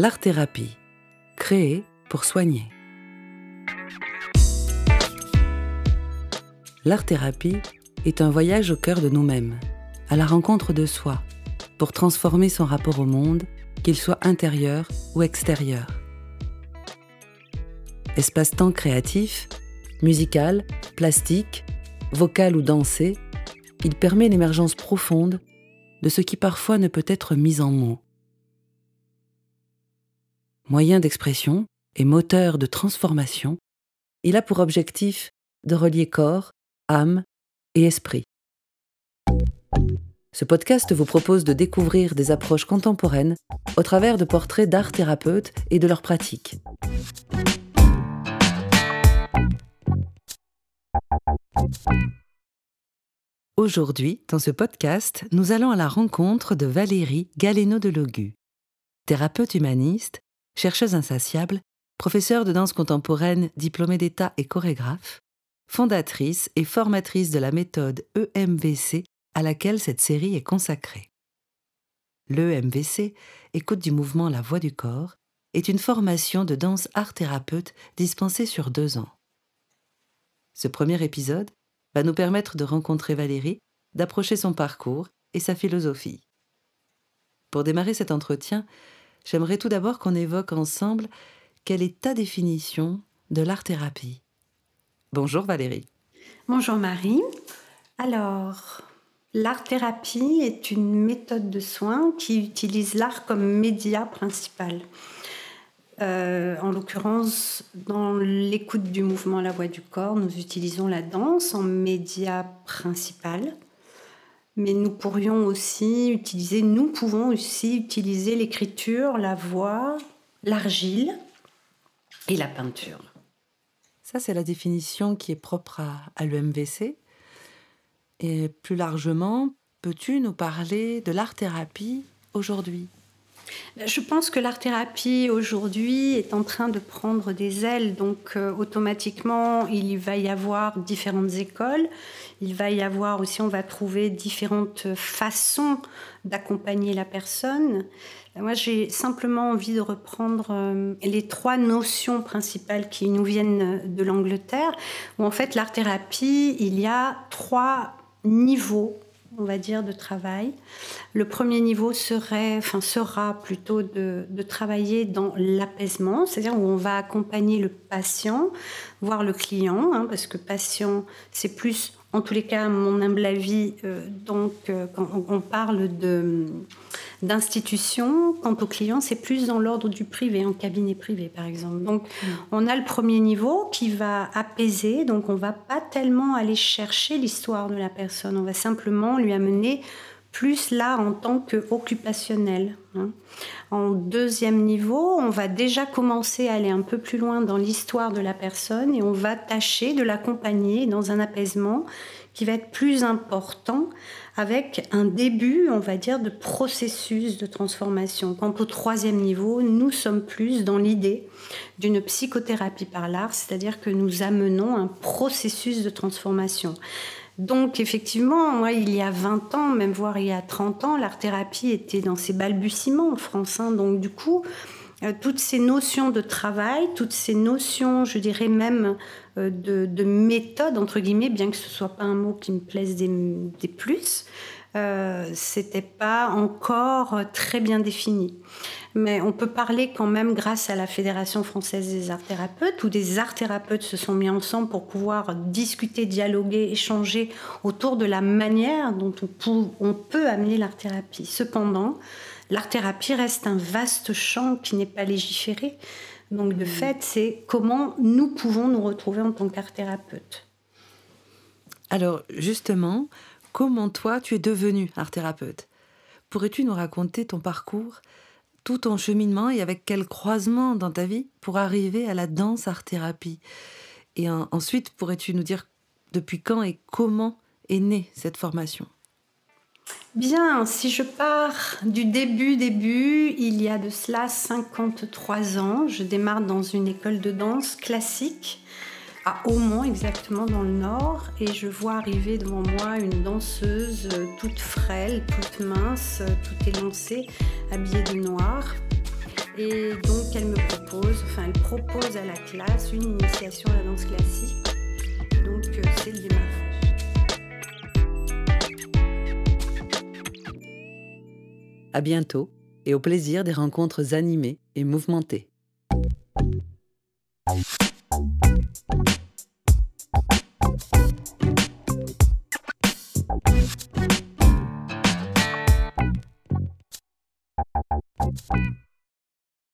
L'art-thérapie, créée pour soigner. L'art-thérapie est un voyage au cœur de nous-mêmes, à la rencontre de soi, pour transformer son rapport au monde, qu'il soit intérieur ou extérieur. Espace-temps créatif, musical, plastique, vocal ou dansé, il permet l'émergence profonde de ce qui parfois ne peut être mis en mots. Moyen d'expression et moteur de transformation, il a pour objectif de relier corps, âme et esprit. Ce podcast vous propose de découvrir des approches contemporaines au travers de portraits d'art thérapeutes et de leurs pratiques. Aujourd'hui, dans ce podcast, nous allons à la rencontre de Valérie Galeno de Logu, thérapeute humaniste, chercheuse insatiable, professeure de danse contemporaine, diplômée d'État et chorégraphe, fondatrice et formatrice de la méthode EMVC à laquelle cette série est consacrée. L'EMVC, écoute du mouvement La Voix du Corps, est une formation de danse art-thérapeute dispensée sur deux ans. Ce premier épisode va nous permettre de rencontrer Valérie, d'approcher son parcours et sa philosophie. Pour démarrer cet entretien, j'aimerais tout d'abord qu'on évoque ensemble quelle est ta définition de l'art-thérapie. Bonjour Valérie. Bonjour Marie. Alors, l'art-thérapie est une méthode de soins qui utilise l'art comme média principal. Euh, en l'occurrence, dans l'écoute du mouvement La Voix du Corps, nous utilisons la danse en média principal. Mais nous pourrions aussi utiliser, nous pouvons aussi utiliser l'écriture, la voix, l'argile et la peinture. Ça, c'est la définition qui est propre à, à l'EMVC. Et plus largement, peux-tu nous parler de l'art-thérapie aujourd'hui? Je pense que l'art-thérapie aujourd'hui est en train de prendre des ailes, donc euh, automatiquement il va y avoir différentes écoles, il va y avoir aussi, on va trouver différentes façons d'accompagner la personne. Moi j'ai simplement envie de reprendre euh, les trois notions principales qui nous viennent de l'Angleterre, où en fait l'art-thérapie, il y a trois niveaux on va dire, de travail. Le premier niveau serait, enfin, sera plutôt de, travailler dans l'apaisement, c'est-à-dire où on va accompagner le patient, voire le client, hein, parce que patient, c'est plus, en tous les cas, mon humble avis, euh, donc euh, quand on parle de d'institutions. Quant aux clients, c'est plus dans l'ordre du privé, en cabinet privé par exemple. Donc mm. on a le premier niveau qui va apaiser, donc on va pas tellement aller chercher l'histoire de la personne, on va simplement lui amener plus là en tant qu'occupationnel. Hein. En deuxième niveau, on va déjà commencer à aller un peu plus loin dans l'histoire de la personne et on va tâcher de l'accompagner dans un apaisement qui va être plus important avec un début, on va dire, de processus de transformation. Quant au troisième niveau, nous sommes plus dans l'idée d'une psychothérapie par l'art, c'est-à-dire que nous amenons un processus de transformation. Donc effectivement, moi, il y a 20 ans, même voire il y a 30 ans, l'art-thérapie était dans ses balbutiements en France. Hein. Donc du coup, euh, toutes ces notions de travail, toutes ces notions, je dirais même euh, de, méthode, entre guillemets, bien que ce soit pas un mot qui me plaise des, plus, euh, c'était pas encore très bien défini. Mais on peut parler quand même grâce à la Fédération française des arts thérapeutes, où des arts thérapeutes se sont mis ensemble pour pouvoir discuter, dialoguer, échanger autour de la manière dont on peut amener l'art thérapie. Cependant, l'art-thérapie reste un vaste champ qui n'est pas légiféré. Donc, de mmh. fait, c'est comment nous pouvons nous retrouver en tant qu'art-thérapeute. Alors, justement, comment toi, tu es devenu art-thérapeute Pourrais-tu nous raconter ton parcours, tout ton cheminement et avec quel croisement dans ta vie pour arriver à la danse art-thérapie Et ensuite, pourrais-tu nous dire depuis quand et comment est née cette formation? Bien, si je pars du début, début, il y a de cela 53 ans, je démarre dans une école de danse classique à Aumont, exactement dans le nord, et je vois arriver devant moi une danseuse toute frêle, toute mince, toute élancée, habillée de noir. Et donc elle me propose, enfin elle propose à la classe une initiation à la danse classique. Donc euh, c'est le démarrage. À bientôt et au plaisir des rencontres animées et mouvementées.